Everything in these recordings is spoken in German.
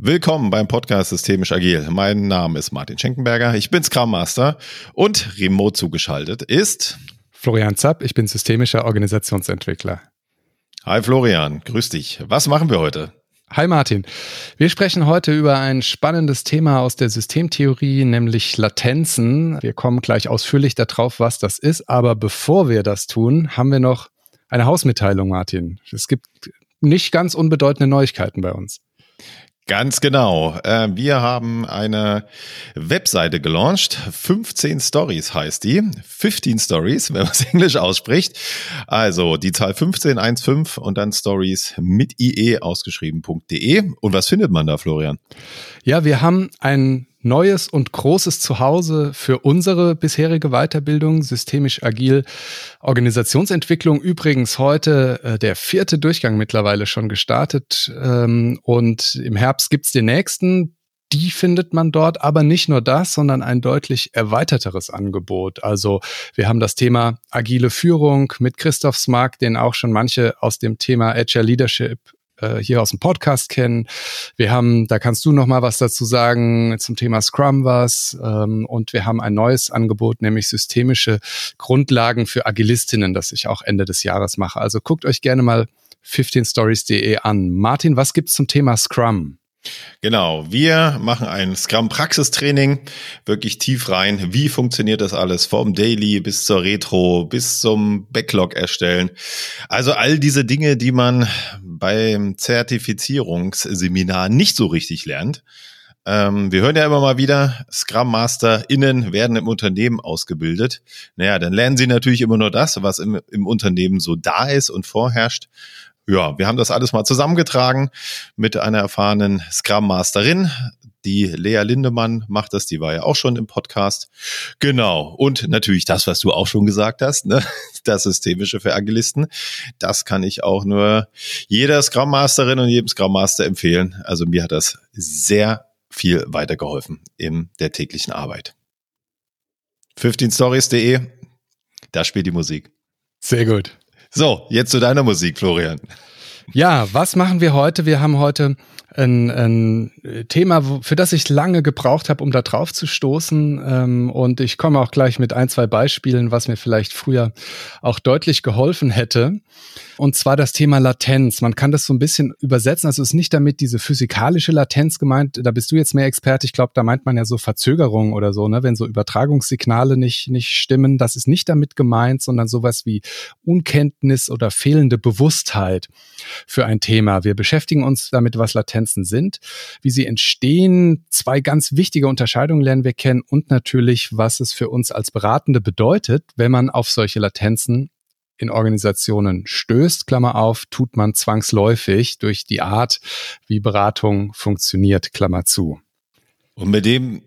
Willkommen beim Podcast Systemisch Agil. Mein Name ist Martin Schenkenberger. Ich bin Scrum Master und remote zugeschaltet ist Florian Zapp. Ich bin systemischer Organisationsentwickler. Hi Florian, grüß dich. Was machen wir heute? Hi Martin. Wir sprechen heute über ein spannendes Thema aus der Systemtheorie, nämlich Latenzen. Wir kommen gleich ausführlich darauf, was das ist. Aber bevor wir das tun, haben wir noch eine Hausmitteilung, Martin. Es gibt nicht ganz unbedeutende Neuigkeiten bei uns. Ganz genau. Äh, wir haben eine Webseite gelauncht. 15 Stories heißt die. 15 Stories, wenn man es Englisch ausspricht. Also die Zahl 1515 und dann Stories mit IE ausgeschrieben.de. Und was findet man da, Florian? Ja, wir haben ein neues und großes Zuhause für unsere bisherige Weiterbildung, systemisch agil Organisationsentwicklung. Übrigens heute äh, der vierte Durchgang mittlerweile schon gestartet ähm, und im Herbst gibt's den nächsten. Die findet man dort, aber nicht nur das, sondern ein deutlich erweiterteres Angebot. Also wir haben das Thema agile Führung mit Christoph Smark, den auch schon manche aus dem Thema Agile Leadership äh, hier aus dem Podcast kennen. Wir haben, da kannst du noch mal was dazu sagen zum Thema Scrum was. Ähm, und wir haben ein neues Angebot, nämlich systemische Grundlagen für Agilistinnen, das ich auch Ende des Jahres mache. Also guckt euch gerne mal 15stories.de an. Martin, was gibt's zum Thema Scrum? Genau, wir machen ein Scrum-Praxistraining, wirklich tief rein. Wie funktioniert das alles? Vom Daily bis zur Retro, bis zum Backlog erstellen. Also all diese Dinge, die man beim Zertifizierungsseminar nicht so richtig lernt. Ähm, wir hören ja immer mal wieder, Scrum MasterInnen werden im Unternehmen ausgebildet. Naja, dann lernen sie natürlich immer nur das, was im, im Unternehmen so da ist und vorherrscht ja, wir haben das alles mal zusammengetragen mit einer erfahrenen Scrum Masterin. Die Lea Lindemann macht das, die war ja auch schon im Podcast. Genau. Und natürlich das, was du auch schon gesagt hast, ne? das Systemische für Agilisten. Das kann ich auch nur jeder Scrum Masterin und jedem Scrum Master empfehlen. Also mir hat das sehr viel weitergeholfen in der täglichen Arbeit. 15stories.de, da spielt die Musik. Sehr gut. So, jetzt zu deiner Musik, Florian. Ja, was machen wir heute? Wir haben heute ein, ein Thema, für das ich lange gebraucht habe, um da drauf zu stoßen. Ähm, und ich komme auch gleich mit ein, zwei Beispielen, was mir vielleicht früher auch deutlich geholfen hätte. Und zwar das Thema Latenz. Man kann das so ein bisschen übersetzen. Also es ist nicht damit diese physikalische Latenz gemeint. Da bist du jetzt mehr Experte. Ich glaube, da meint man ja so Verzögerung oder so, ne? wenn so Übertragungssignale nicht, nicht stimmen. Das ist nicht damit gemeint, sondern sowas wie Unkenntnis oder fehlende Bewusstheit für ein Thema. Wir beschäftigen uns damit, was Latenzen sind, wie sie entstehen. Zwei ganz wichtige Unterscheidungen lernen wir kennen und natürlich, was es für uns als Beratende bedeutet, wenn man auf solche Latenzen in Organisationen stößt, Klammer auf, tut man zwangsläufig durch die Art, wie Beratung funktioniert, Klammer zu. Und mit dem,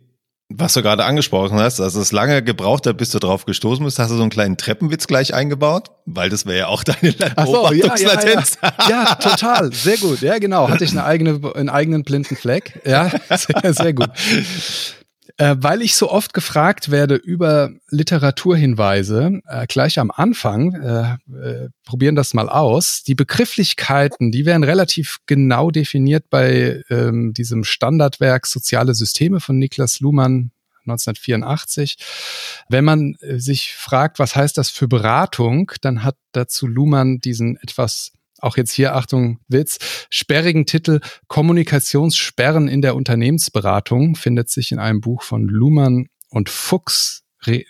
was du gerade angesprochen hast, also es lange gebraucht hat, bis du drauf gestoßen bist, hast du so einen kleinen Treppenwitz gleich eingeibbaut? Weil das wäre ja auch deine Ach so, ja, ja, ja. ja, total, sehr gut. Ja, genau. Hatte ich eine eigene, einen eigenen blinden Fleck. Ja, sehr, sehr gut. Äh, weil ich so oft gefragt werde über Literaturhinweise, äh, gleich am Anfang, äh, äh, probieren das mal aus. Die Begrifflichkeiten, die werden relativ genau definiert bei ähm, diesem Standardwerk Soziale Systeme von Niklas Luhmann 1984. Wenn man äh, sich fragt, was heißt das für Beratung, dann hat dazu Luhmann diesen etwas auch jetzt hier, Achtung, Witz, sperrigen Titel Kommunikationssperren in der Unternehmensberatung findet sich in einem Buch von Luhmann und Fuchs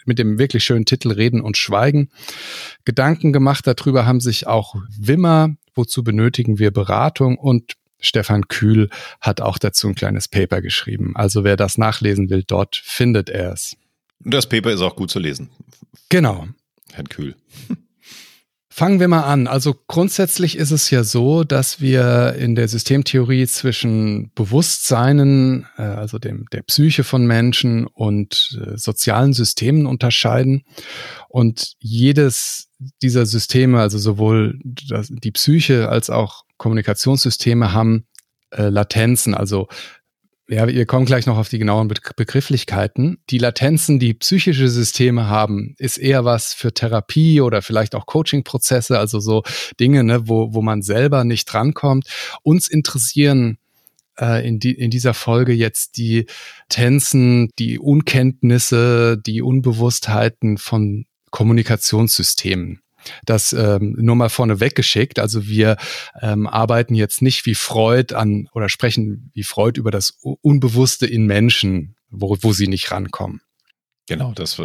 mit dem wirklich schönen Titel Reden und Schweigen. Gedanken gemacht darüber haben sich auch Wimmer, wozu benötigen wir Beratung und Stefan Kühl hat auch dazu ein kleines Paper geschrieben. Also wer das nachlesen will, dort findet er es. Das Paper ist auch gut zu lesen. Genau. Herrn Kühl. Fangen wir mal an. Also grundsätzlich ist es ja so, dass wir in der Systemtheorie zwischen Bewusstseinen, äh, also dem, der Psyche von Menschen und äh, sozialen Systemen unterscheiden. Und jedes dieser Systeme, also sowohl die Psyche als auch Kommunikationssysteme haben äh, Latenzen, also ja, wir kommen gleich noch auf die genauen Begrifflichkeiten. Die Latenzen, die psychische Systeme haben, ist eher was für Therapie oder vielleicht auch Coaching-Prozesse, also so Dinge, ne, wo, wo man selber nicht drankommt. Uns interessieren äh, in, die, in dieser Folge jetzt die Tänzen, die Unkenntnisse, die Unbewusstheiten von Kommunikationssystemen. Das ähm, nur mal vorne weggeschickt. Also wir ähm, arbeiten jetzt nicht wie Freud an oder sprechen wie Freud über das Unbewusste in Menschen, wo, wo sie nicht rankommen. Genau, das,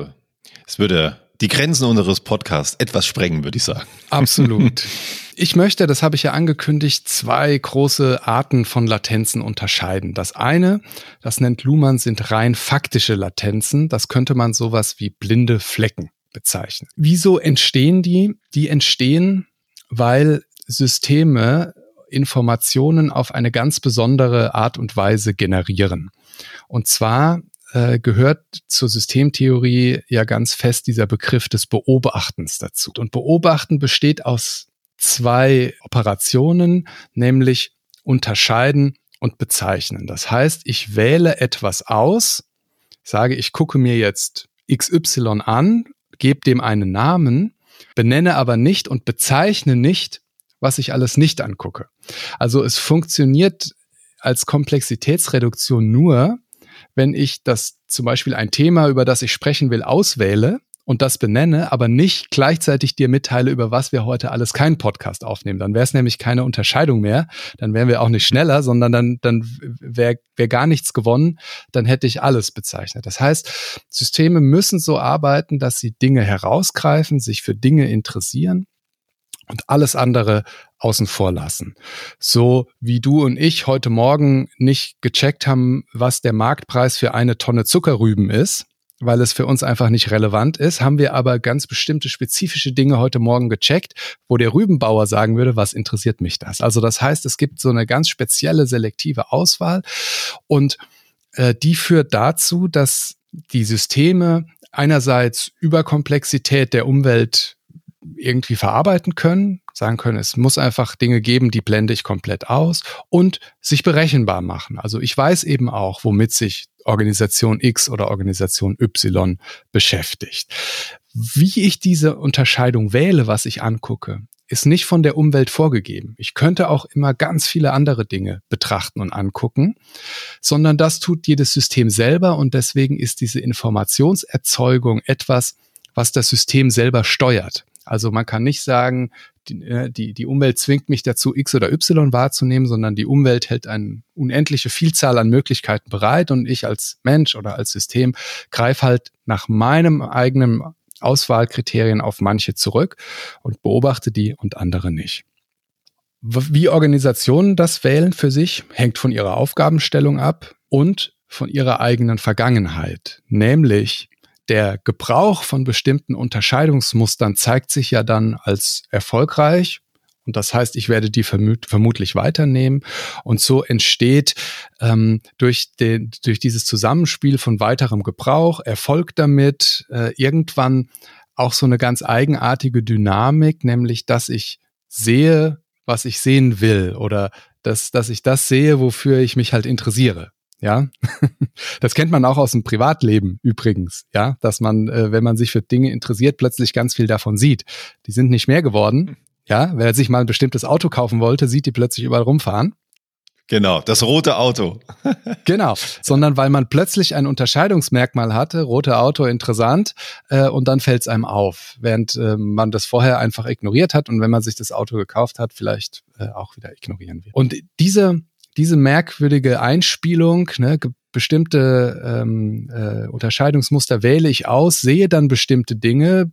das würde die Grenzen unseres Podcasts etwas sprengen, würde ich sagen. Absolut. Ich möchte, das habe ich ja angekündigt, zwei große Arten von Latenzen unterscheiden. Das eine, das nennt Luhmann, sind rein faktische Latenzen. Das könnte man sowas wie blinde Flecken bezeichnen. Wieso entstehen die? Die entstehen, weil Systeme Informationen auf eine ganz besondere Art und Weise generieren. Und zwar äh, gehört zur Systemtheorie ja ganz fest dieser Begriff des Beobachtens dazu. Und Beobachten besteht aus zwei Operationen, nämlich unterscheiden und bezeichnen. Das heißt, ich wähle etwas aus, sage, ich gucke mir jetzt XY an, gebe dem einen Namen, benenne aber nicht und bezeichne nicht, was ich alles nicht angucke. Also es funktioniert als Komplexitätsreduktion nur, wenn ich das zum Beispiel ein Thema, über das ich sprechen will, auswähle und das benenne, aber nicht gleichzeitig dir mitteile, über was wir heute alles keinen Podcast aufnehmen. Dann wäre es nämlich keine Unterscheidung mehr. Dann wären wir auch nicht schneller, sondern dann, dann wäre wär gar nichts gewonnen. Dann hätte ich alles bezeichnet. Das heißt, Systeme müssen so arbeiten, dass sie Dinge herausgreifen, sich für Dinge interessieren und alles andere außen vor lassen. So wie du und ich heute Morgen nicht gecheckt haben, was der Marktpreis für eine Tonne Zuckerrüben ist, weil es für uns einfach nicht relevant ist, haben wir aber ganz bestimmte spezifische Dinge heute Morgen gecheckt, wo der Rübenbauer sagen würde, was interessiert mich das? Also das heißt, es gibt so eine ganz spezielle selektive Auswahl und äh, die führt dazu, dass die Systeme einerseits Überkomplexität der Umwelt irgendwie verarbeiten können, sagen können, es muss einfach Dinge geben, die blende ich komplett aus und sich berechenbar machen. Also ich weiß eben auch, womit sich Organisation X oder Organisation Y beschäftigt. Wie ich diese Unterscheidung wähle, was ich angucke, ist nicht von der Umwelt vorgegeben. Ich könnte auch immer ganz viele andere Dinge betrachten und angucken, sondern das tut jedes System selber und deswegen ist diese Informationserzeugung etwas, was das System selber steuert. Also man kann nicht sagen, die, äh, die, die Umwelt zwingt mich dazu, X oder Y wahrzunehmen, sondern die Umwelt hält eine unendliche Vielzahl an Möglichkeiten bereit und ich als Mensch oder als System greife halt nach meinem eigenen Auswahlkriterien auf manche zurück und beobachte die und andere nicht. Wie Organisationen das wählen für sich, hängt von ihrer Aufgabenstellung ab und von ihrer eigenen Vergangenheit, nämlich der Gebrauch von bestimmten Unterscheidungsmustern zeigt sich ja dann als erfolgreich. Und das heißt, ich werde die vermut vermutlich weiternehmen. Und so entsteht ähm, durch, den, durch dieses Zusammenspiel von weiterem Gebrauch, Erfolg damit, äh, irgendwann auch so eine ganz eigenartige Dynamik, nämlich dass ich sehe, was ich sehen will oder dass, dass ich das sehe, wofür ich mich halt interessiere. Ja, das kennt man auch aus dem Privatleben übrigens. Ja, dass man, äh, wenn man sich für Dinge interessiert, plötzlich ganz viel davon sieht. Die sind nicht mehr geworden. Hm. Ja, wer sich mal ein bestimmtes Auto kaufen wollte, sieht die plötzlich überall rumfahren. Genau, das rote Auto. genau, sondern weil man plötzlich ein Unterscheidungsmerkmal hatte, rote Auto interessant, äh, und dann fällt es einem auf, während äh, man das vorher einfach ignoriert hat und wenn man sich das Auto gekauft hat, vielleicht äh, auch wieder ignorieren wird. Und diese diese merkwürdige Einspielung, ne, bestimmte ähm, äh, Unterscheidungsmuster wähle ich aus, sehe dann bestimmte Dinge,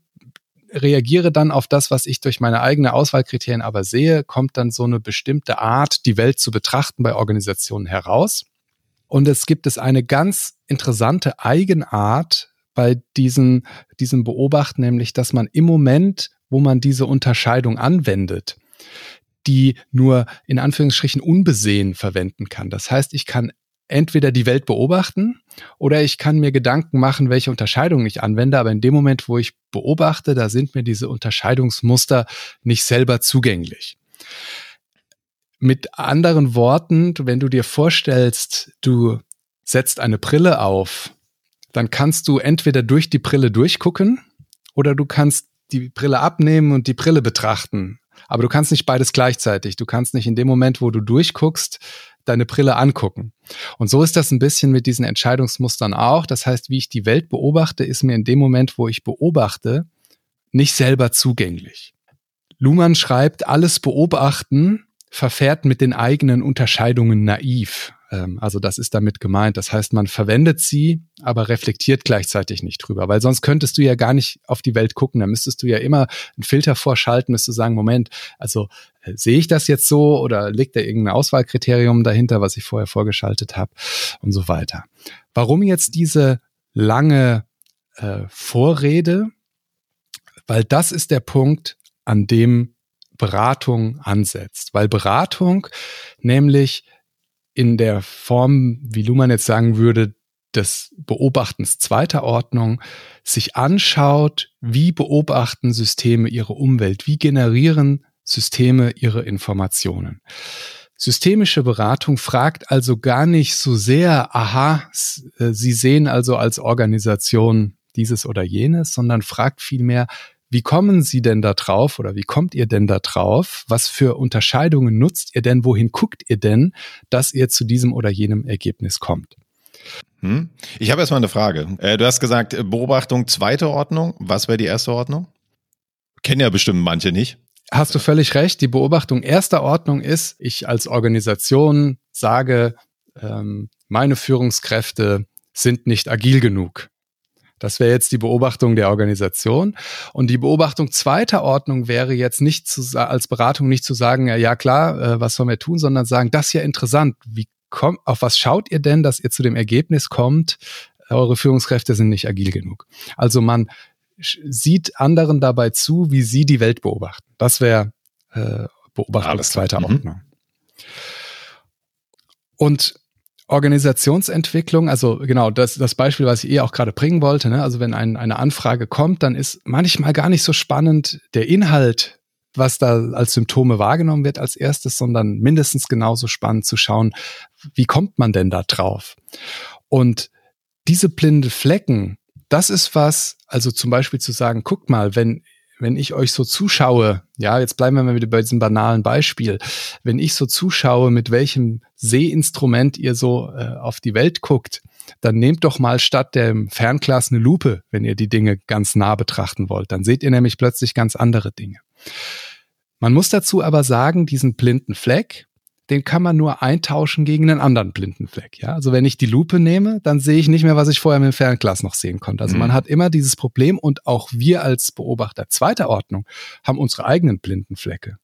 reagiere dann auf das, was ich durch meine eigene Auswahlkriterien aber sehe, kommt dann so eine bestimmte Art, die Welt zu betrachten bei Organisationen heraus. Und es gibt es eine ganz interessante Eigenart bei diesen, diesem Beobachten, nämlich, dass man im Moment, wo man diese Unterscheidung anwendet, die nur in Anführungsstrichen unbesehen verwenden kann. Das heißt, ich kann entweder die Welt beobachten oder ich kann mir Gedanken machen, welche Unterscheidungen ich anwende, aber in dem Moment, wo ich beobachte, da sind mir diese Unterscheidungsmuster nicht selber zugänglich. Mit anderen Worten, wenn du dir vorstellst, du setzt eine Brille auf, dann kannst du entweder durch die Brille durchgucken oder du kannst die Brille abnehmen und die Brille betrachten. Aber du kannst nicht beides gleichzeitig. Du kannst nicht in dem Moment, wo du durchguckst, deine Brille angucken. Und so ist das ein bisschen mit diesen Entscheidungsmustern auch. Das heißt, wie ich die Welt beobachte, ist mir in dem Moment, wo ich beobachte, nicht selber zugänglich. Luhmann schreibt, alles beobachten verfährt mit den eigenen Unterscheidungen naiv. Ähm, also das ist damit gemeint. Das heißt, man verwendet sie, aber reflektiert gleichzeitig nicht drüber, weil sonst könntest du ja gar nicht auf die Welt gucken. Da müsstest du ja immer einen Filter vorschalten, müsstest du sagen, Moment, also äh, sehe ich das jetzt so oder liegt da irgendein Auswahlkriterium dahinter, was ich vorher vorgeschaltet habe und so weiter. Warum jetzt diese lange äh, Vorrede? Weil das ist der Punkt, an dem Beratung ansetzt. Weil Beratung nämlich in der Form, wie Luhmann jetzt sagen würde, des Beobachtens zweiter Ordnung sich anschaut, wie beobachten Systeme ihre Umwelt, wie generieren Systeme ihre Informationen. Systemische Beratung fragt also gar nicht so sehr, aha, äh, Sie sehen also als Organisation dieses oder jenes, sondern fragt vielmehr, wie kommen Sie denn da drauf oder wie kommt ihr denn da drauf? Was für Unterscheidungen nutzt ihr denn? Wohin guckt ihr denn, dass ihr zu diesem oder jenem Ergebnis kommt? Hm? Ich habe erstmal eine Frage. Äh, du hast gesagt, Beobachtung zweite Ordnung. Was wäre die erste Ordnung? Kennen ja bestimmt manche nicht. Hast du völlig recht. Die Beobachtung erster Ordnung ist, ich als Organisation sage, ähm, meine Führungskräfte sind nicht agil genug. Das wäre jetzt die Beobachtung der Organisation. Und die Beobachtung zweiter Ordnung wäre jetzt nicht zu, als Beratung nicht zu sagen, ja, ja klar, äh, was sollen wir tun, sondern sagen, das ist ja interessant. Wie kommt, auf was schaut ihr denn, dass ihr zu dem Ergebnis kommt, eure Führungskräfte sind nicht agil genug? Also man sieht anderen dabei zu, wie sie die Welt beobachten. Das wäre äh, Beobachtung zweiter mhm. Ordnung. Und Organisationsentwicklung, also genau das, das Beispiel, was ich eh auch gerade bringen wollte, ne? also wenn ein, eine Anfrage kommt, dann ist manchmal gar nicht so spannend der Inhalt, was da als Symptome wahrgenommen wird als erstes, sondern mindestens genauso spannend zu schauen, wie kommt man denn da drauf? Und diese blinde Flecken, das ist was, also zum Beispiel zu sagen, guckt mal, wenn wenn ich euch so zuschaue, ja, jetzt bleiben wir mal wieder bei diesem banalen Beispiel, wenn ich so zuschaue, mit welchem Sehinstrument ihr so äh, auf die Welt guckt, dann nehmt doch mal statt dem Fernglas eine Lupe, wenn ihr die Dinge ganz nah betrachten wollt. Dann seht ihr nämlich plötzlich ganz andere Dinge. Man muss dazu aber sagen, diesen blinden Fleck, den kann man nur eintauschen gegen einen anderen blinden Fleck. Ja? Also wenn ich die Lupe nehme, dann sehe ich nicht mehr, was ich vorher mit dem Fernglas noch sehen konnte. Also mhm. man hat immer dieses Problem und auch wir als Beobachter zweiter Ordnung haben unsere eigenen blinden Flecke.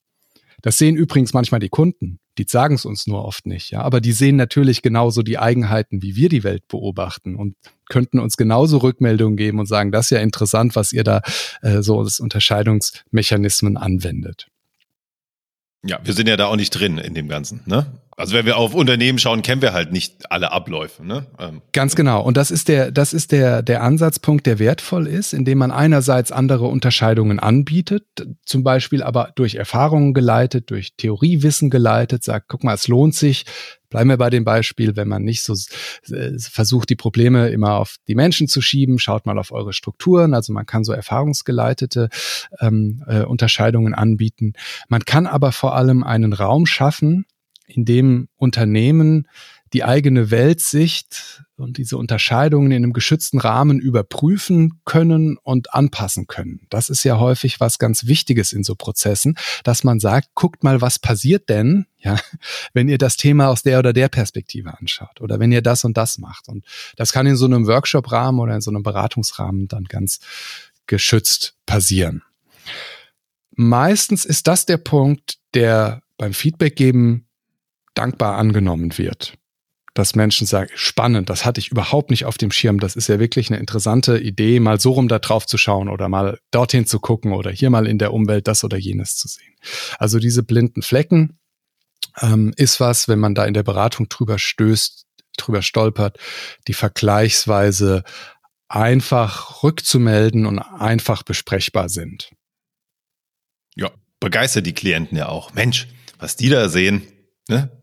Das sehen übrigens manchmal die Kunden. Die sagen es uns nur oft nicht, ja. Aber die sehen natürlich genauso die Eigenheiten, wie wir die Welt beobachten und könnten uns genauso Rückmeldungen geben und sagen, das ist ja interessant, was ihr da äh, so als Unterscheidungsmechanismen anwendet. Ja, wir sind ja da auch nicht drin in dem Ganzen, ne? Also wenn wir auf Unternehmen schauen, kennen wir halt nicht alle Abläufe, ne? Ähm, Ganz genau. Und das ist der, das ist der, der Ansatzpunkt, der wertvoll ist, indem man einerseits andere Unterscheidungen anbietet, zum Beispiel aber durch Erfahrungen geleitet, durch Theoriewissen geleitet, sagt, guck mal, es lohnt sich, Bleiben wir bei dem Beispiel, wenn man nicht so äh, versucht, die Probleme immer auf die Menschen zu schieben, schaut mal auf eure Strukturen. Also man kann so erfahrungsgeleitete ähm, äh, Unterscheidungen anbieten. Man kann aber vor allem einen Raum schaffen, in dem Unternehmen die eigene Weltsicht und diese Unterscheidungen in einem geschützten Rahmen überprüfen können und anpassen können. Das ist ja häufig was ganz Wichtiges in so Prozessen, dass man sagt, guckt mal, was passiert denn, ja, wenn ihr das Thema aus der oder der Perspektive anschaut oder wenn ihr das und das macht. Und das kann in so einem Workshop-Rahmen oder in so einem Beratungsrahmen dann ganz geschützt passieren. Meistens ist das der Punkt, der beim Feedback geben dankbar angenommen wird dass Menschen sagen, spannend, das hatte ich überhaupt nicht auf dem Schirm. Das ist ja wirklich eine interessante Idee, mal so rum da drauf zu schauen oder mal dorthin zu gucken oder hier mal in der Umwelt das oder jenes zu sehen. Also diese blinden Flecken ähm, ist was, wenn man da in der Beratung drüber stößt, drüber stolpert, die vergleichsweise einfach rückzumelden und einfach besprechbar sind. Ja, begeistert die Klienten ja auch. Mensch, was die da sehen, ne?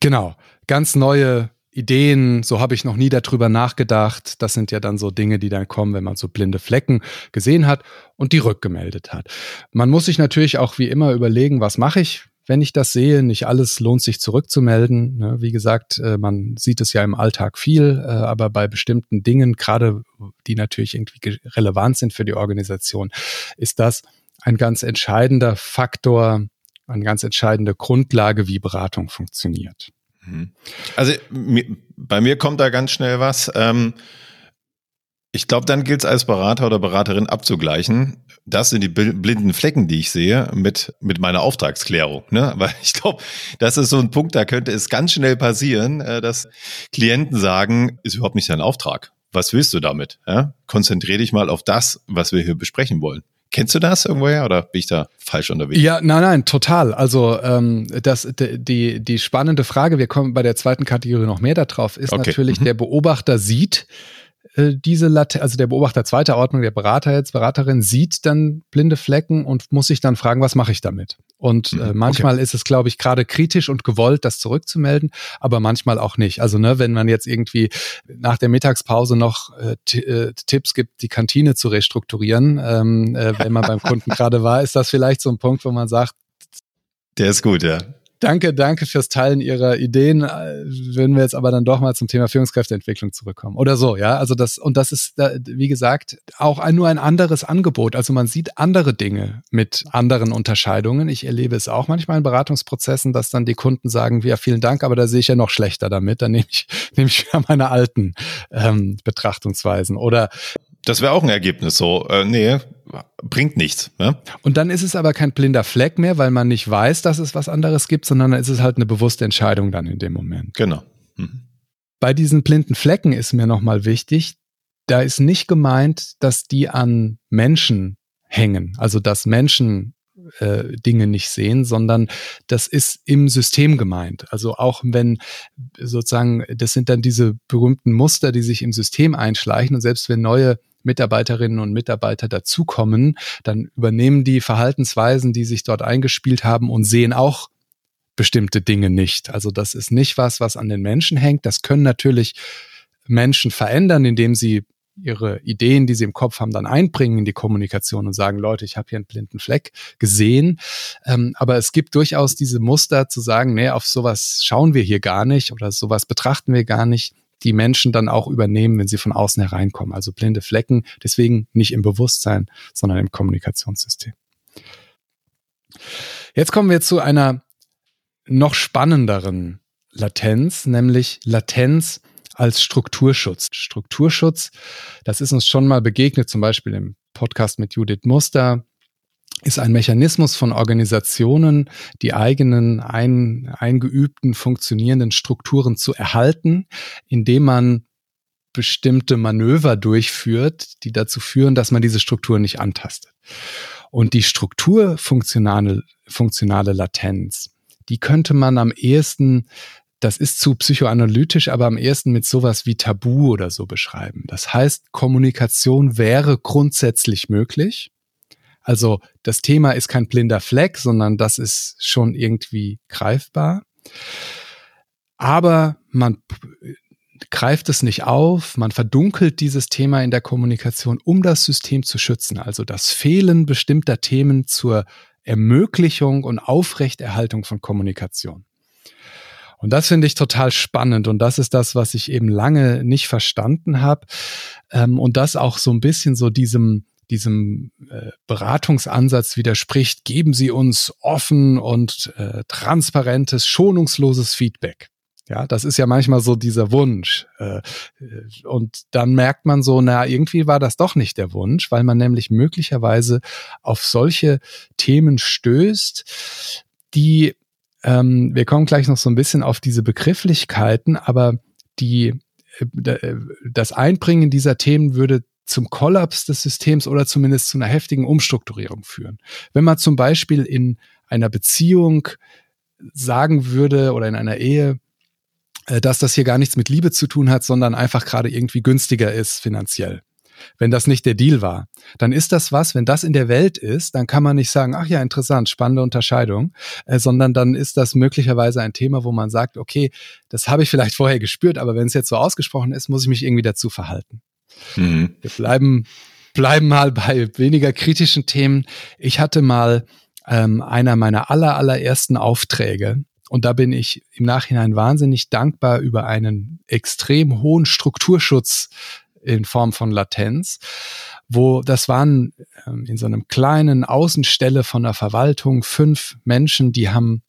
Genau ganz neue Ideen, so habe ich noch nie darüber nachgedacht. Das sind ja dann so Dinge, die dann kommen, wenn man so blinde Flecken gesehen hat und die rückgemeldet hat. Man muss sich natürlich auch wie immer überlegen, was mache ich, wenn ich das sehe, nicht alles lohnt sich zurückzumelden. Ne? Wie gesagt, äh, man sieht es ja im Alltag viel, äh, aber bei bestimmten Dingen, gerade die natürlich irgendwie relevant sind für die Organisation, ist das ein ganz entscheidender Faktor, eine ganz entscheidende Grundlage, wie Beratung funktioniert. Mhm. Also bei mir kommt da ganz schnell was. Ähm, ich glaube, dann gilt es als Berater oder Beraterin abzugleichen. Das sind die blinden Flecken, die ich sehe, mit, mit meiner Auftragsklärung. Ne? Weil ich glaube, das ist so ein Punkt, da könnte es ganz schnell passieren, äh, dass Klienten sagen, ist überhaupt nicht dein Auftrag. Was willst du damit? Ja? Konzentrier dich mal auf das, was wir hier besprechen wollen. Kennst du das irgendwoher oder bin ich da falsch unterwegs? Ja, nein, nein, total. Also ähm, das, die, die spannende Frage, wir kommen bei der zweiten Kategorie noch mehr darauf, ist okay. natürlich, mhm. der Beobachter sieht, diese Latenz, also der Beobachter zweiter Ordnung, der Berater jetzt, Beraterin, sieht dann blinde Flecken und muss sich dann fragen, was mache ich damit? Und äh, mhm, manchmal okay. ist es, glaube ich, gerade kritisch und gewollt, das zurückzumelden, aber manchmal auch nicht. Also, ne, wenn man jetzt irgendwie nach der Mittagspause noch äh, äh Tipps gibt, die Kantine zu restrukturieren, ähm, äh, wenn man beim Kunden gerade war, ist das vielleicht so ein Punkt, wo man sagt, der ist gut, ja. Danke, danke fürs Teilen Ihrer Ideen. Äh, wenn wir jetzt aber dann doch mal zum Thema Führungskräfteentwicklung zurückkommen. Oder so, ja. Also das, und das ist, wie gesagt, auch ein, nur ein anderes Angebot. Also man sieht andere Dinge mit anderen Unterscheidungen. Ich erlebe es auch manchmal in Beratungsprozessen, dass dann die Kunden sagen, ja, vielen Dank, aber da sehe ich ja noch schlechter damit. Dann nehme ich, nehme ich wieder meine alten ähm, Betrachtungsweisen. Oder das wäre auch ein Ergebnis so. Äh, nee, bringt nichts. Ne? Und dann ist es aber kein blinder Fleck mehr, weil man nicht weiß, dass es was anderes gibt, sondern dann ist es halt eine bewusste Entscheidung dann in dem Moment. Genau. Mhm. Bei diesen blinden Flecken ist mir nochmal wichtig, da ist nicht gemeint, dass die an Menschen hängen, also dass Menschen äh, Dinge nicht sehen, sondern das ist im System gemeint. Also auch wenn sozusagen, das sind dann diese berühmten Muster, die sich im System einschleichen und selbst wenn neue Mitarbeiterinnen und Mitarbeiter dazukommen, dann übernehmen die Verhaltensweisen, die sich dort eingespielt haben und sehen auch bestimmte Dinge nicht. Also das ist nicht was, was an den Menschen hängt. Das können natürlich Menschen verändern, indem sie ihre Ideen, die sie im Kopf haben, dann einbringen in die Kommunikation und sagen, Leute, ich habe hier einen blinden Fleck gesehen. Ähm, aber es gibt durchaus diese Muster zu sagen, nee, auf sowas schauen wir hier gar nicht oder sowas betrachten wir gar nicht die Menschen dann auch übernehmen, wenn sie von außen hereinkommen. Also blinde Flecken, deswegen nicht im Bewusstsein, sondern im Kommunikationssystem. Jetzt kommen wir zu einer noch spannenderen Latenz, nämlich Latenz als Strukturschutz. Strukturschutz, das ist uns schon mal begegnet, zum Beispiel im Podcast mit Judith Muster, ist ein Mechanismus von Organisationen, die eigenen ein, eingeübten, funktionierenden Strukturen zu erhalten, indem man bestimmte Manöver durchführt, die dazu führen, dass man diese Strukturen nicht antastet. Und die strukturfunktionale funktionale Latenz, die könnte man am ehesten das ist zu psychoanalytisch, aber am ehesten mit sowas wie Tabu oder so beschreiben. Das heißt, Kommunikation wäre grundsätzlich möglich. Also das Thema ist kein blinder Fleck, sondern das ist schon irgendwie greifbar. Aber man greift es nicht auf, man verdunkelt dieses Thema in der Kommunikation, um das System zu schützen. Also das Fehlen bestimmter Themen zur Ermöglichung und Aufrechterhaltung von Kommunikation. Und das finde ich total spannend und das ist das, was ich eben lange nicht verstanden habe ähm, und das auch so ein bisschen so diesem diesem äh, Beratungsansatz widerspricht, geben Sie uns offen und äh, transparentes, schonungsloses Feedback. Ja, das ist ja manchmal so dieser Wunsch. Äh, und dann merkt man so, na, irgendwie war das doch nicht der Wunsch, weil man nämlich möglicherweise auf solche Themen stößt, die ähm, wir kommen gleich noch so ein bisschen auf diese Begrifflichkeiten, aber die, äh, äh, das Einbringen dieser Themen würde zum Kollaps des Systems oder zumindest zu einer heftigen Umstrukturierung führen. Wenn man zum Beispiel in einer Beziehung sagen würde oder in einer Ehe, äh, dass das hier gar nichts mit Liebe zu tun hat, sondern einfach gerade irgendwie günstiger ist finanziell wenn das nicht der Deal war, dann ist das was, wenn das in der Welt ist, dann kann man nicht sagen, ach ja, interessant, spannende Unterscheidung, äh, sondern dann ist das möglicherweise ein Thema, wo man sagt, okay, das habe ich vielleicht vorher gespürt, aber wenn es jetzt so ausgesprochen ist, muss ich mich irgendwie dazu verhalten. Mhm. Wir bleiben, bleiben mal bei weniger kritischen Themen. Ich hatte mal ähm, einer meiner aller, allerersten Aufträge. Und da bin ich im Nachhinein wahnsinnig dankbar über einen extrem hohen Strukturschutz in Form von Latenz, wo das waren ähm, in so einem kleinen Außenstelle von der Verwaltung fünf Menschen, die haben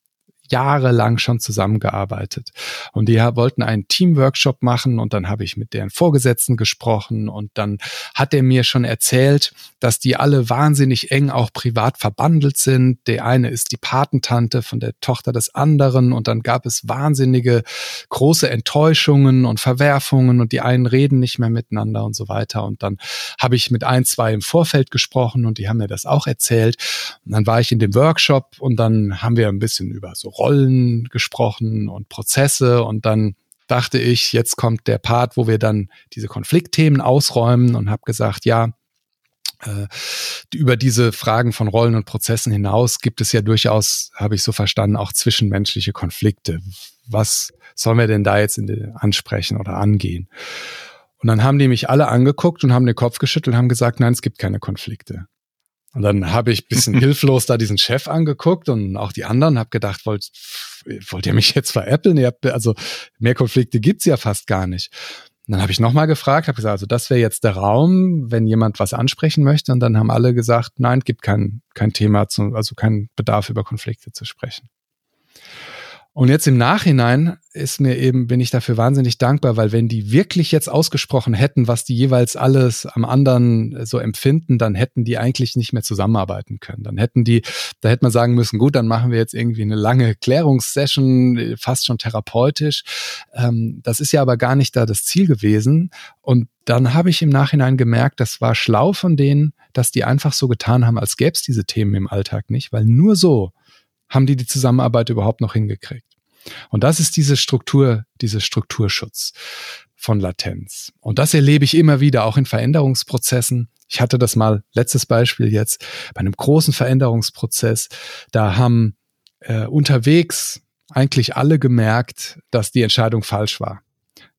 jahrelang schon zusammengearbeitet. Und die wollten einen Teamworkshop machen und dann habe ich mit deren Vorgesetzten gesprochen und dann hat er mir schon erzählt, dass die alle wahnsinnig eng auch privat verbandelt sind. Der eine ist die Patentante von der Tochter des anderen und dann gab es wahnsinnige große Enttäuschungen und Verwerfungen und die einen reden nicht mehr miteinander und so weiter. Und dann habe ich mit ein, zwei im Vorfeld gesprochen und die haben mir das auch erzählt. Und dann war ich in dem Workshop und dann haben wir ein bisschen über so Rollen gesprochen und Prozesse und dann dachte ich, jetzt kommt der Part, wo wir dann diese Konfliktthemen ausräumen und habe gesagt, ja, äh, über diese Fragen von Rollen und Prozessen hinaus gibt es ja durchaus, habe ich so verstanden, auch zwischenmenschliche Konflikte. Was sollen wir denn da jetzt in ansprechen oder angehen? Und dann haben die mich alle angeguckt und haben den Kopf geschüttelt und haben gesagt, nein, es gibt keine Konflikte. Und dann habe ich bisschen hilflos da diesen Chef angeguckt und auch die anderen, habe gedacht, wollt, wollt ihr mich jetzt veräppeln? Ihr habt, also mehr Konflikte gibt's ja fast gar nicht. Und dann habe ich nochmal gefragt, habe gesagt, also das wäre jetzt der Raum, wenn jemand was ansprechen möchte. Und dann haben alle gesagt, nein, gibt kein, kein Thema, zu, also kein Bedarf über Konflikte zu sprechen. Und jetzt im Nachhinein ist mir eben, bin ich dafür wahnsinnig dankbar, weil wenn die wirklich jetzt ausgesprochen hätten, was die jeweils alles am anderen so empfinden, dann hätten die eigentlich nicht mehr zusammenarbeiten können. Dann hätten die, da hätte man sagen müssen, gut, dann machen wir jetzt irgendwie eine lange Klärungssession, fast schon therapeutisch. Ähm, das ist ja aber gar nicht da das Ziel gewesen. Und dann habe ich im Nachhinein gemerkt, das war schlau von denen, dass die einfach so getan haben, als gäbe es diese Themen im Alltag nicht, weil nur so haben die die Zusammenarbeit überhaupt noch hingekriegt. Und das ist diese Struktur, diese Strukturschutz von Latenz. Und das erlebe ich immer wieder, auch in Veränderungsprozessen. Ich hatte das mal, letztes Beispiel jetzt, bei einem großen Veränderungsprozess, da haben äh, unterwegs eigentlich alle gemerkt, dass die Entscheidung falsch war.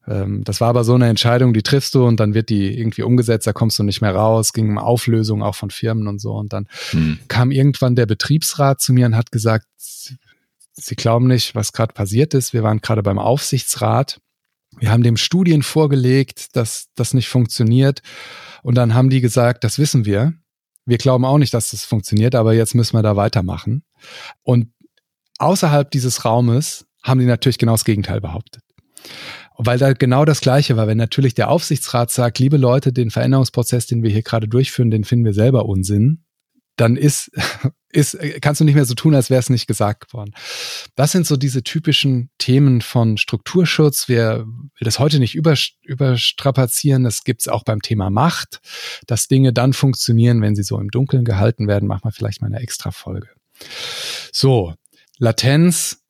Ähm, das war aber so eine Entscheidung, die triffst du und dann wird die irgendwie umgesetzt, da kommst du nicht mehr raus, ging um Auflösung auch von Firmen und so. Und dann hm. kam irgendwann der Betriebsrat zu mir und hat gesagt, Sie glauben nicht, was gerade passiert ist. Wir waren gerade beim Aufsichtsrat. Wir haben dem Studien vorgelegt, dass das nicht funktioniert. Und dann haben die gesagt, das wissen wir. Wir glauben auch nicht, dass das funktioniert, aber jetzt müssen wir da weitermachen. Und außerhalb dieses Raumes haben die natürlich genau das Gegenteil behauptet. Weil da genau das Gleiche war, wenn natürlich der Aufsichtsrat sagt, liebe Leute, den Veränderungsprozess, den wir hier gerade durchführen, den finden wir selber Unsinn, dann ist, ist, kannst du nicht mehr so tun, als wäre es nicht gesagt worden. Das sind so diese typischen Themen von Strukturschutz. Wir will das heute nicht überstrapazieren. Das gibt's auch beim Thema Macht, dass Dinge dann funktionieren, wenn sie so im Dunkeln gehalten werden. Machen wir vielleicht mal eine extra Folge. So, Latenz,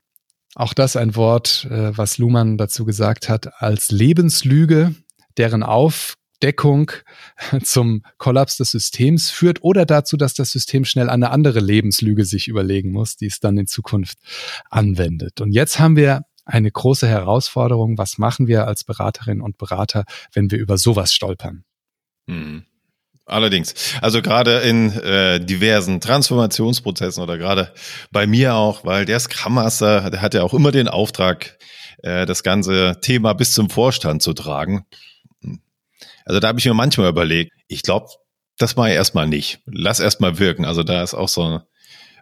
auch das ein Wort, äh, was Luhmann dazu gesagt hat, als Lebenslüge, deren Auf Deckung zum Kollaps des Systems führt oder dazu, dass das System schnell eine andere Lebenslüge sich überlegen muss, die es dann in Zukunft anwendet. Und jetzt haben wir eine große Herausforderung. Was machen wir als Beraterinnen und Berater, wenn wir über sowas stolpern? Hm. Allerdings, also gerade in äh, diversen Transformationsprozessen oder gerade bei mir auch, weil der Scrum Master, der hat ja auch immer den Auftrag, äh, das ganze Thema bis zum Vorstand zu tragen. Also da habe ich mir manchmal überlegt, ich glaube, das mache ich erstmal nicht. Lass erstmal wirken. Also da ist auch so eine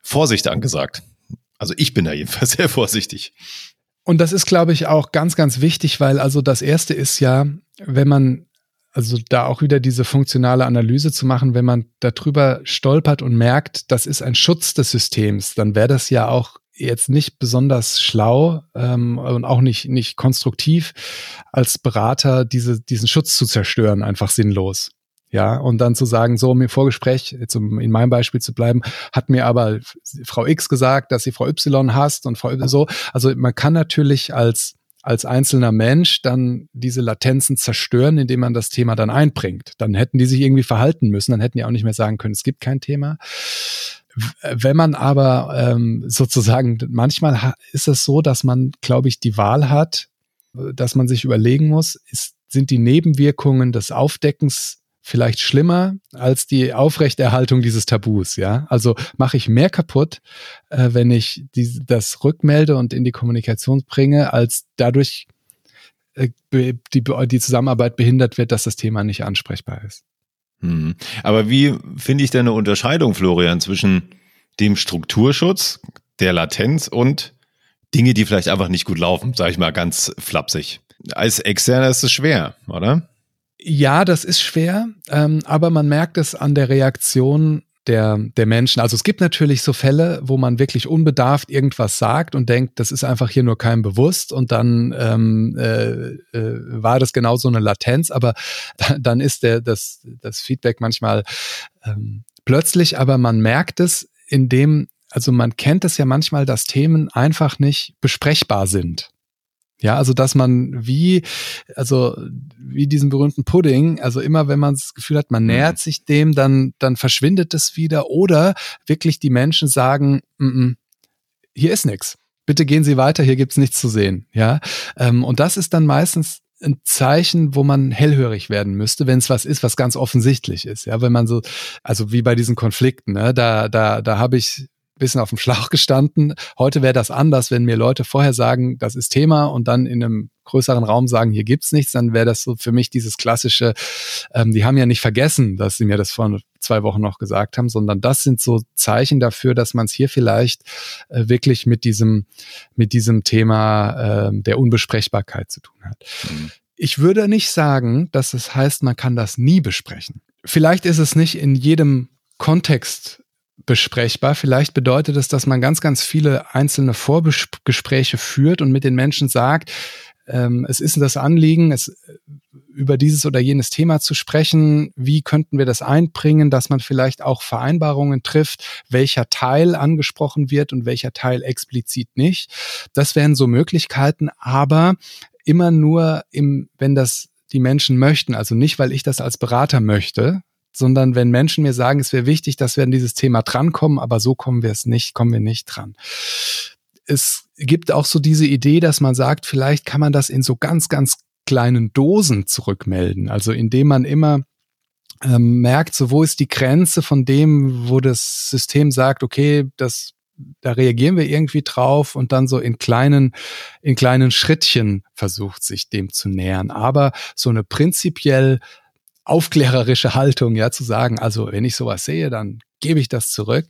Vorsicht angesagt. Also ich bin da jedenfalls sehr vorsichtig. Und das ist, glaube ich, auch ganz, ganz wichtig, weil also das erste ist ja, wenn man also da auch wieder diese funktionale Analyse zu machen, wenn man darüber stolpert und merkt, das ist ein Schutz des Systems, dann wäre das ja auch jetzt nicht besonders schlau ähm, und auch nicht, nicht konstruktiv als Berater diese, diesen Schutz zu zerstören, einfach sinnlos. Ja, und dann zu sagen, so im Vorgespräch, jetzt um in meinem Beispiel zu bleiben, hat mir aber Frau X gesagt, dass sie Frau Y hasst und Frau Y so. Also man kann natürlich als als einzelner Mensch dann diese Latenzen zerstören, indem man das Thema dann einbringt. Dann hätten die sich irgendwie verhalten müssen, dann hätten die auch nicht mehr sagen können, es gibt kein Thema. Wenn man aber ähm, sozusagen, manchmal ist es so, dass man, glaube ich, die Wahl hat, dass man sich überlegen muss, ist, sind die Nebenwirkungen des Aufdeckens vielleicht schlimmer als die Aufrechterhaltung dieses Tabus, ja. Also mache ich mehr kaputt, äh, wenn ich die, das rückmelde und in die Kommunikation bringe, als dadurch äh, die, die Zusammenarbeit behindert wird, dass das Thema nicht ansprechbar ist. Hm. Aber wie finde ich denn eine Unterscheidung, Florian, zwischen dem Strukturschutz, der Latenz und Dinge, die vielleicht einfach nicht gut laufen, sage ich mal ganz flapsig. Als Externer ist es schwer, oder? Ja, das ist schwer, ähm, aber man merkt es an der Reaktion der, der Menschen. Also es gibt natürlich so Fälle, wo man wirklich unbedarft irgendwas sagt und denkt, das ist einfach hier nur keinem bewusst und dann ähm, äh, äh, war das genau so eine Latenz, aber dann ist der, das, das Feedback manchmal ähm, plötzlich, aber man merkt es, indem, also man kennt es ja manchmal, dass Themen einfach nicht besprechbar sind. Ja, also dass man wie, also wie diesen berühmten Pudding, also immer wenn man das Gefühl hat, man mhm. nähert sich dem, dann, dann verschwindet es wieder oder wirklich die Menschen sagen, mm -mm, hier ist nichts. Bitte gehen Sie weiter, hier gibt's nichts zu sehen. Ja, ähm, und das ist dann meistens ein Zeichen, wo man hellhörig werden müsste, wenn es was ist, was ganz offensichtlich ist. Ja, wenn man so, also wie bei diesen Konflikten, ne, da, da, da habe ich bisschen auf dem Schlauch gestanden. Heute wäre das anders, wenn mir Leute vorher sagen, das ist Thema und dann in einem größeren Raum sagen, hier gibt's nichts, dann wäre das so für mich dieses klassische, ähm, die haben ja nicht vergessen, dass sie mir das vor zwei Wochen noch gesagt haben, sondern das sind so Zeichen dafür, dass man es hier vielleicht äh, wirklich mit diesem, mit diesem Thema äh, der Unbesprechbarkeit zu tun hat. Mhm. Ich würde nicht sagen, dass es heißt, man kann das nie besprechen. Vielleicht ist es nicht in jedem Kontext besprechbar. Vielleicht bedeutet es, dass man ganz, ganz viele einzelne Vorgespräche führt und mit den Menschen sagt, ähm, es ist das Anliegen, es über dieses oder jenes Thema zu sprechen. Wie könnten wir das einbringen, dass man vielleicht auch Vereinbarungen trifft, welcher Teil angesprochen wird und welcher Teil explizit nicht. Das wären so Möglichkeiten, aber immer nur im, wenn das die Menschen möchten. Also nicht, weil ich das als Berater möchte, sondern wenn Menschen mir sagen, es wäre wichtig, dass wir an dieses Thema drankommen, aber so kommen wir es nicht, kommen wir nicht dran. Es gibt auch so diese Idee, dass man sagt, vielleicht kann man das in so ganz, ganz kleinen Dosen zurückmelden. Also indem man immer ähm, merkt, so wo ist die Grenze von dem, wo das System sagt, okay, das da reagieren wir irgendwie drauf und dann so in kleinen, in kleinen Schrittchen versucht sich dem zu nähern. Aber so eine prinzipiell aufklärerische Haltung, ja, zu sagen, also wenn ich sowas sehe, dann gebe ich das zurück.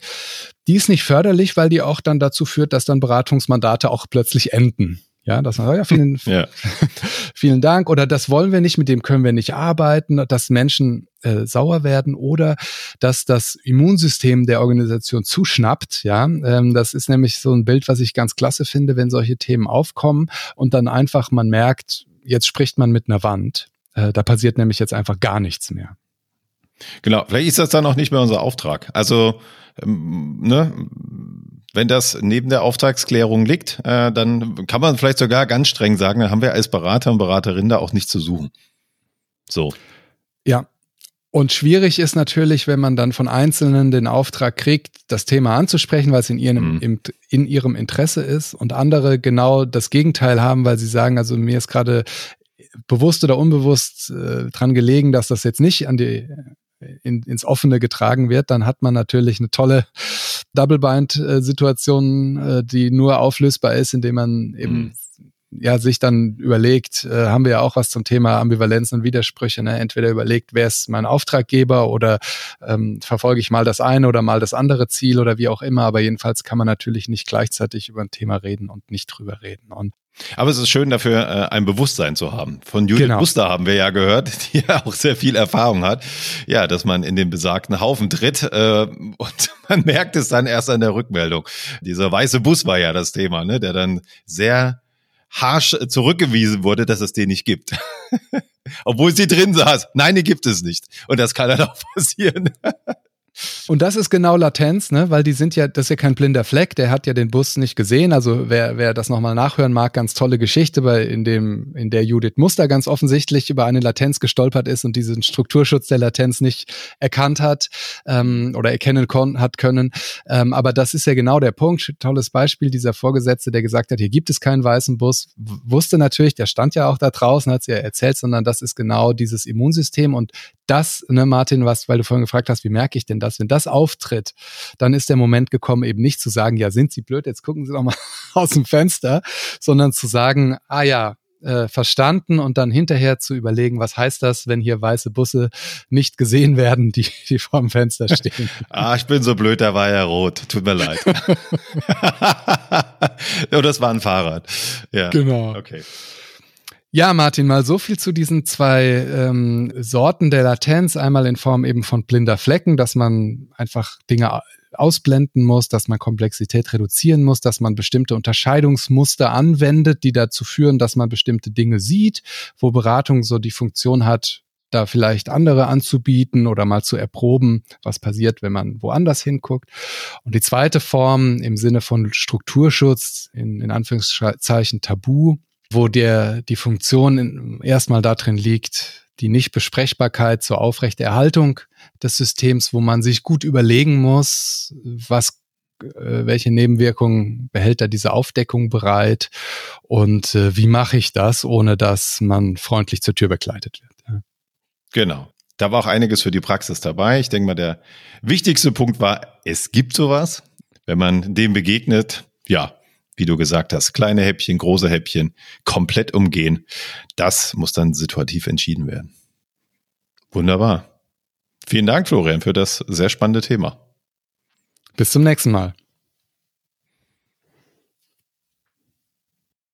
Die ist nicht förderlich, weil die auch dann dazu führt, dass dann Beratungsmandate auch plötzlich enden. Ja, dass man sagt, ja, vielen, ja. vielen Dank oder das wollen wir nicht, mit dem können wir nicht arbeiten, dass Menschen äh, sauer werden oder dass das Immunsystem der Organisation zuschnappt. Ja, ähm, das ist nämlich so ein Bild, was ich ganz klasse finde, wenn solche Themen aufkommen und dann einfach man merkt, jetzt spricht man mit einer Wand. Äh, da passiert nämlich jetzt einfach gar nichts mehr. Genau, vielleicht ist das dann auch nicht mehr unser Auftrag. Also, ähm, ne, wenn das neben der Auftragsklärung liegt, äh, dann kann man vielleicht sogar ganz streng sagen, dann haben wir als Berater und Beraterin da auch nichts zu suchen. So. Ja. Und schwierig ist natürlich, wenn man dann von Einzelnen den Auftrag kriegt, das Thema anzusprechen, weil es in ihrem, mhm. im, in ihrem Interesse ist und andere genau das Gegenteil haben, weil sie sagen, also mir ist gerade bewusst oder unbewusst äh, dran gelegen, dass das jetzt nicht an die in, ins Offene getragen wird, dann hat man natürlich eine tolle Double-Bind-Situation, äh, die nur auflösbar ist, indem man eben mhm ja sich dann überlegt, äh, haben wir ja auch was zum Thema Ambivalenz und Widersprüche. Ne? Entweder überlegt, wer ist mein Auftraggeber oder ähm, verfolge ich mal das eine oder mal das andere Ziel oder wie auch immer. Aber jedenfalls kann man natürlich nicht gleichzeitig über ein Thema reden und nicht drüber reden. Und aber es ist schön dafür, äh, ein Bewusstsein zu haben. Von Judith genau. Buster haben wir ja gehört, die ja auch sehr viel Erfahrung hat. Ja, dass man in den besagten Haufen tritt äh, und man merkt es dann erst an der Rückmeldung. Dieser weiße Bus war ja das Thema, ne, der dann sehr harsh zurückgewiesen wurde, dass es den nicht gibt. Obwohl sie drin saß. Nein, die gibt es nicht. Und das kann dann auch passieren. Und das ist genau Latenz, ne? weil die sind ja, das ist ja kein blinder Fleck, der hat ja den Bus nicht gesehen. Also wer, wer das nochmal nachhören mag, ganz tolle Geschichte, weil in dem, in der Judith Muster ganz offensichtlich über eine Latenz gestolpert ist und diesen Strukturschutz der Latenz nicht erkannt hat ähm, oder erkennen hat können. Ähm, aber das ist ja genau der Punkt. Tolles Beispiel, dieser Vorgesetzte, der gesagt hat, hier gibt es keinen weißen Bus, wusste natürlich, der stand ja auch da draußen, hat es ja erzählt, sondern das ist genau dieses Immunsystem und das, ne, Martin, was, weil du vorhin gefragt hast, wie merke ich denn das? Wenn das auftritt, dann ist der Moment gekommen, eben nicht zu sagen, ja, sind Sie blöd, jetzt gucken Sie doch mal aus dem Fenster, sondern zu sagen, ah ja, äh, verstanden und dann hinterher zu überlegen, was heißt das, wenn hier weiße Busse nicht gesehen werden, die, die vor dem Fenster stehen. ah, ich bin so blöd, da war ja rot. Tut mir leid. oh, das war ein Fahrrad. Ja. Genau. Okay. Ja, Martin, mal so viel zu diesen zwei ähm, Sorten der Latenz. Einmal in Form eben von blinder Flecken, dass man einfach Dinge ausblenden muss, dass man Komplexität reduzieren muss, dass man bestimmte Unterscheidungsmuster anwendet, die dazu führen, dass man bestimmte Dinge sieht, wo Beratung so die Funktion hat, da vielleicht andere anzubieten oder mal zu erproben, was passiert, wenn man woanders hinguckt. Und die zweite Form im Sinne von Strukturschutz, in, in Anführungszeichen Tabu, wo der, die Funktion erstmal darin liegt, die Nichtbesprechbarkeit zur Aufrechterhaltung des Systems, wo man sich gut überlegen muss, was äh, welche Nebenwirkungen behält da diese Aufdeckung bereit und äh, wie mache ich das, ohne dass man freundlich zur Tür begleitet wird. Genau. Da war auch einiges für die Praxis dabei. Ich denke mal, der wichtigste Punkt war, es gibt sowas. Wenn man dem begegnet, ja, wie du gesagt hast, kleine Häppchen, große Häppchen, komplett umgehen. Das muss dann situativ entschieden werden. Wunderbar. Vielen Dank, Florian, für das sehr spannende Thema. Bis zum nächsten Mal.